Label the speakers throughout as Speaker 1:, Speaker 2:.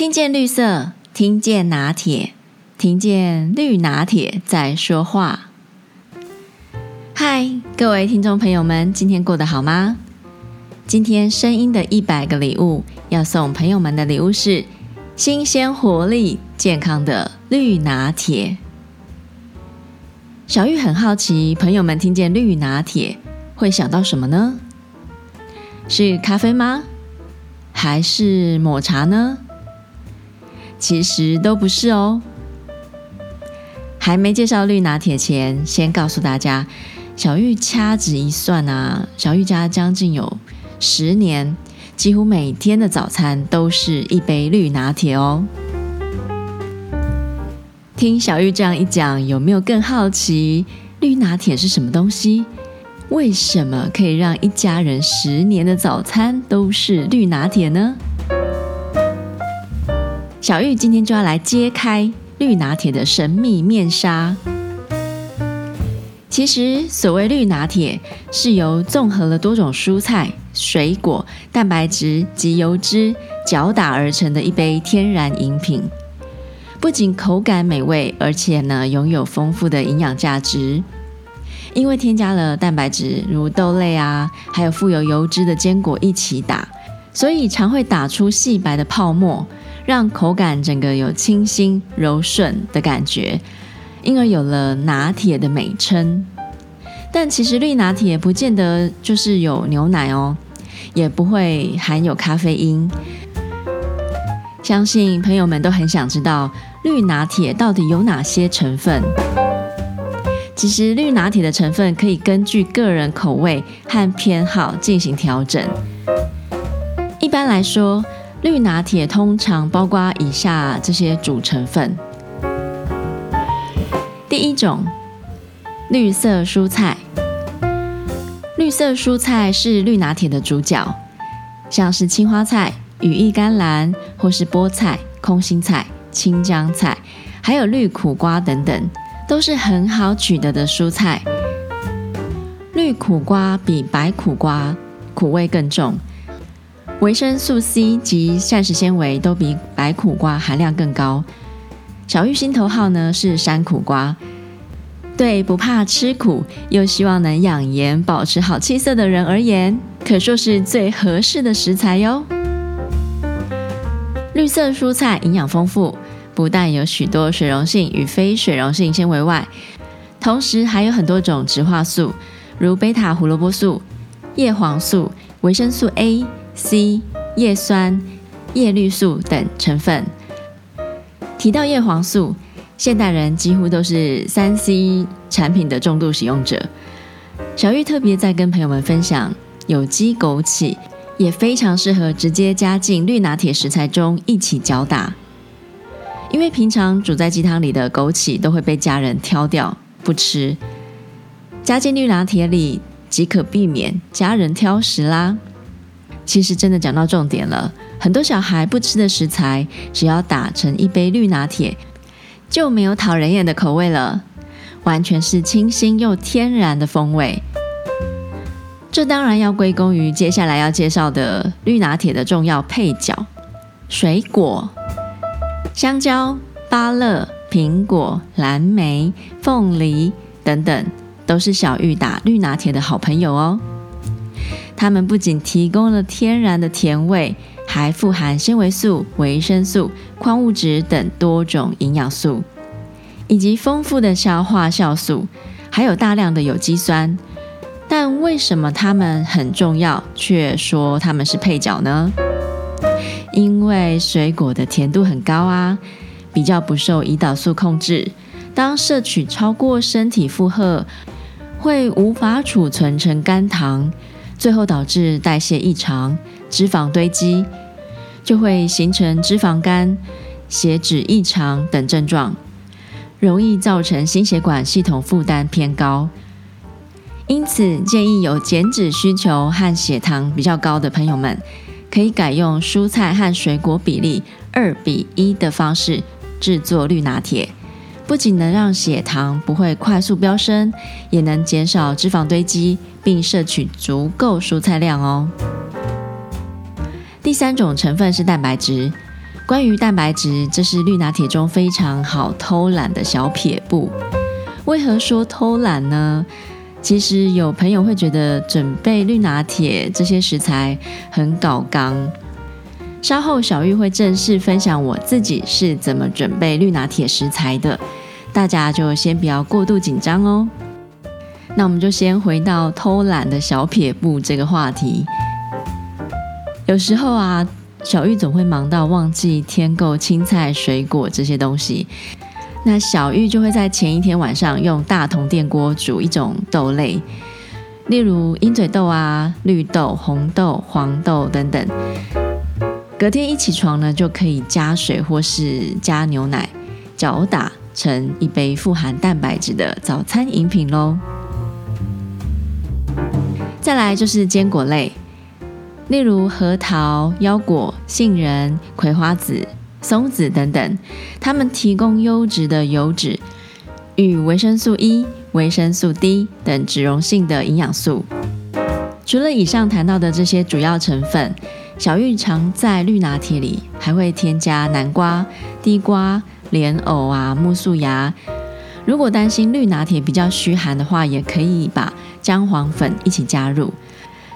Speaker 1: 听见绿色，听见拿铁，听见绿拿铁在说话。嗨，各位听众朋友们，今天过得好吗？今天声音的一百个礼物要送朋友们的礼物是新鲜、活力、健康的绿拿铁。小玉很好奇，朋友们听见绿拿铁会想到什么呢？是咖啡吗？还是抹茶呢？其实都不是哦。还没介绍绿拿铁前，先告诉大家，小玉掐指一算啊，小玉家将近有十年，几乎每天的早餐都是一杯绿拿铁哦。听小玉这样一讲，有没有更好奇绿拿铁是什么东西？为什么可以让一家人十年的早餐都是绿拿铁呢？小玉今天就要来揭开绿拿铁的神秘面纱。其实，所谓绿拿铁，是由综合了多种蔬菜、水果、蛋白质及油脂搅打而成的一杯天然饮品。不仅口感美味，而且呢，拥有丰富的营养价值。因为添加了蛋白质，如豆类啊，还有富有油脂的坚果一起打，所以常会打出细白的泡沫，让口感整个有清新柔顺的感觉，因而有了拿铁的美称。但其实绿拿铁不见得就是有牛奶哦，也不会含有咖啡因。相信朋友们都很想知道。绿拿铁到底有哪些成分？其实绿拿铁的成分可以根据个人口味和偏好进行调整。一般来说，绿拿铁通常包括以下这些主成分：第一种，绿色蔬菜。绿色蔬菜是绿拿铁的主角，像是青花菜、羽衣甘蓝或是菠菜、空心菜。青江菜，还有绿苦瓜等等，都是很好取得的蔬菜。绿苦瓜比白苦瓜苦味更重，维生素 C 及膳食纤维都比白苦瓜含量更高。小玉心头好呢是山苦瓜，对不怕吃苦又希望能养颜保持好气色的人而言，可说是最合适的食材哟。绿色蔬菜营养丰富，不但有许多水溶性与非水溶性纤维外，同时还有很多种植化素，如贝塔胡萝卜素、叶黄素、维生素 A、C、叶酸、叶绿素等成分。提到叶黄素，现代人几乎都是三 C 产品的重度使用者。小玉特别在跟朋友们分享有机枸杞。也非常适合直接加进绿拿铁食材中一起搅打，因为平常煮在鸡汤里的枸杞都会被家人挑掉不吃，加进绿拿铁里即可避免家人挑食啦。其实真的讲到重点了，很多小孩不吃的食材，只要打成一杯绿拿铁，就没有讨人厌的口味了，完全是清新又天然的风味。这当然要归功于接下来要介绍的绿拿铁的重要配角——水果，香蕉、芭乐、苹果、蓝莓、凤梨等等，都是小玉打绿拿铁的好朋友哦。它们不仅提供了天然的甜味，还富含纤维素、维生素、矿物质等多种营养素，以及丰富的消化酵素，还有大量的有机酸。但为什么它们很重要，却说它们是配角呢？因为水果的甜度很高啊，比较不受胰岛素控制。当摄取超过身体负荷，会无法储存成肝糖，最后导致代谢异常、脂肪堆积，就会形成脂肪肝、血脂异常等症状，容易造成心血管系统负担偏高。因此，建议有减脂需求和血糖比较高的朋友们，可以改用蔬菜和水果比例二比一的方式制作绿拿铁，不仅能让血糖不会快速飙升，也能减少脂肪堆积，并摄取足够蔬菜量哦。第三种成分是蛋白质，关于蛋白质，这是绿拿铁中非常好偷懒的小撇步。为何说偷懒呢？其实有朋友会觉得准备绿拿铁这些食材很搞刚。稍后小玉会正式分享我自己是怎么准备绿拿铁食材的，大家就先不要过度紧张哦。那我们就先回到偷懒的小撇步这个话题。有时候啊，小玉总会忙到忘记添购青菜、水果这些东西。那小玉就会在前一天晚上用大铜电锅煮一种豆类，例如鹰嘴豆啊、绿豆、红豆、黄豆等等。隔天一起床呢，就可以加水或是加牛奶搅打成一杯富含蛋白质的早餐饮品喽。再来就是坚果类，例如核桃、腰果、杏仁、葵花籽。松子等等，它们提供优质的油脂与维生素 E、维生素 D 等脂溶性的营养素。除了以上谈到的这些主要成分，小玉常在绿拿铁里还会添加南瓜、地瓜、莲藕啊、苜蓿芽。如果担心绿拿铁比较虚寒的话，也可以把姜黄粉一起加入，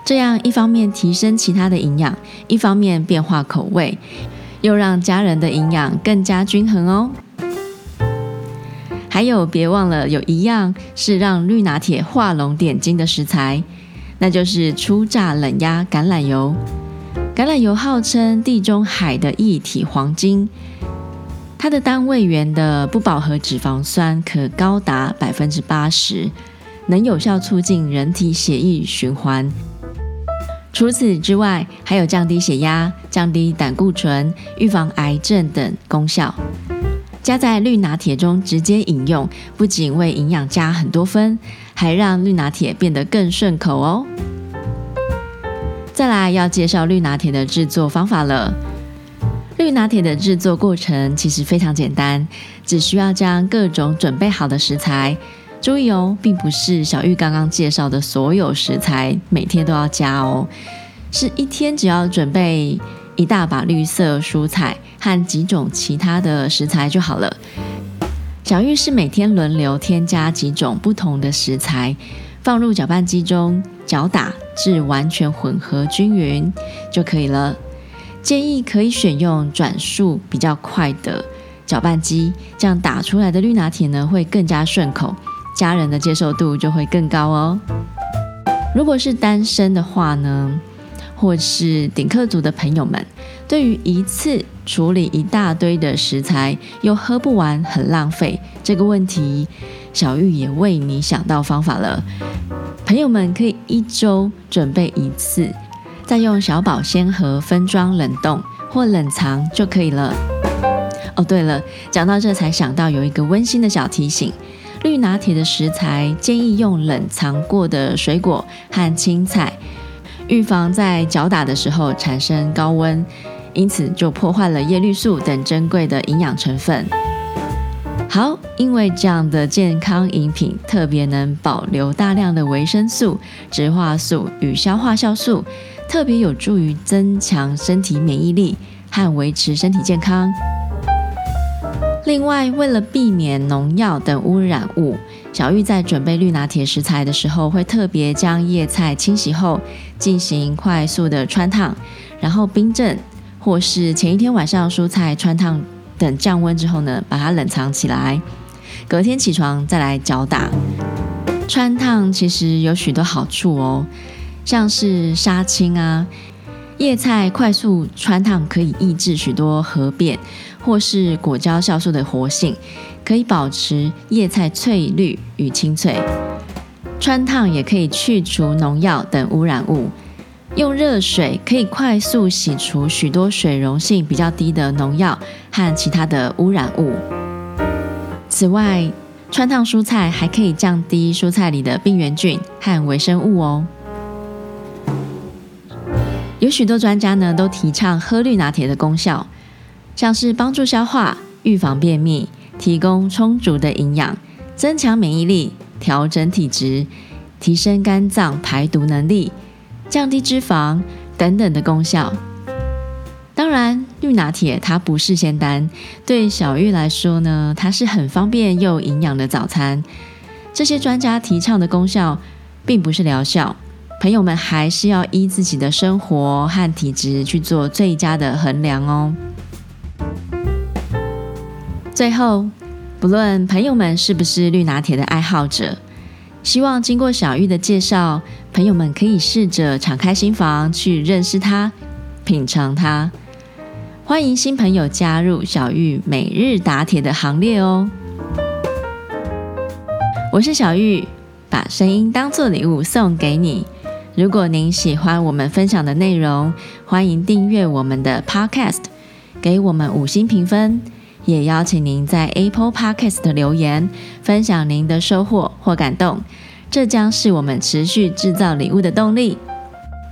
Speaker 1: 这样一方面提升其他的营养，一方面变化口味。又让家人的营养更加均衡哦。还有，别忘了有一样是让绿拿铁画龙点睛的食材，那就是初榨冷压橄榄油。橄榄油号称地中海的一体黄金，它的单位元的不饱和脂肪酸可高达百分之八十，能有效促进人体血液循环。除此之外，还有降低血压、降低胆固醇、预防癌症等功效。加在绿拿铁中直接饮用，不仅为营养加很多分，还让绿拿铁变得更顺口哦。再来要介绍绿拿铁的制作方法了。绿拿铁的制作过程其实非常简单，只需要将各种准备好的食材。注意哦，并不是小玉刚刚介绍的所有食材每天都要加哦，是一天只要准备一大把绿色蔬菜和几种其他的食材就好了。小玉是每天轮流添加几种不同的食材，放入搅拌机中搅打至完全混合均匀就可以了。建议可以选用转速比较快的搅拌机，这样打出来的绿拿铁呢会更加顺口。家人的接受度就会更高哦。如果是单身的话呢，或是顶客族的朋友们，对于一次处理一大堆的食材又喝不完很浪费这个问题，小玉也为你想到方法了。朋友们可以一周准备一次，再用小保鲜盒分装冷冻或冷藏就可以了。哦，对了，讲到这才想到有一个温馨的小提醒。绿拿铁的食材建议用冷藏过的水果和青菜，预防在搅打的时候产生高温，因此就破坏了叶绿素等珍贵的营养成分。好，因为这样的健康饮品特别能保留大量的维生素、植化素与消化酵素，特别有助于增强身体免疫力和维持身体健康。另外，为了避免农药等污染物，小玉在准备绿拿铁食材的时候，会特别将叶菜清洗后进行快速的汆烫，然后冰镇，或是前一天晚上蔬菜汆烫等降温之后呢，把它冷藏起来，隔天起床再来搅打。汆烫其实有许多好处哦，像是杀青啊，叶菜快速汆烫可以抑制许多核变。或是果胶酵素的活性，可以保持叶菜翠绿与清脆。汆烫也可以去除农药等污染物。用热水可以快速洗除许多水溶性比较低的农药和其他的污染物。此外，汆烫蔬菜还可以降低蔬菜里的病原菌和微生物哦。有许多专家呢都提倡喝绿拿铁的功效。像是帮助消化、预防便秘、提供充足的营养、增强免疫力、调整体质、提升肝脏排毒能力、降低脂肪等等的功效。当然，绿拿铁它不是仙丹，对小玉来说呢，它是很方便又营养的早餐。这些专家提倡的功效，并不是疗效，朋友们还是要依自己的生活和体质去做最佳的衡量哦。最后，不论朋友们是不是绿拿铁的爱好者，希望经过小玉的介绍，朋友们可以试着敞开心房去认识它、品尝它。欢迎新朋友加入小玉每日打铁的行列哦！我是小玉，把声音当作礼物送给你。如果您喜欢我们分享的内容，欢迎订阅我们的 Podcast，给我们五星评分，也邀请您在 Apple Podcast 留言，分享您的收获或感动，这将是我们持续制造礼物的动力。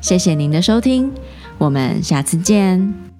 Speaker 1: 谢谢您的收听，我们下次见。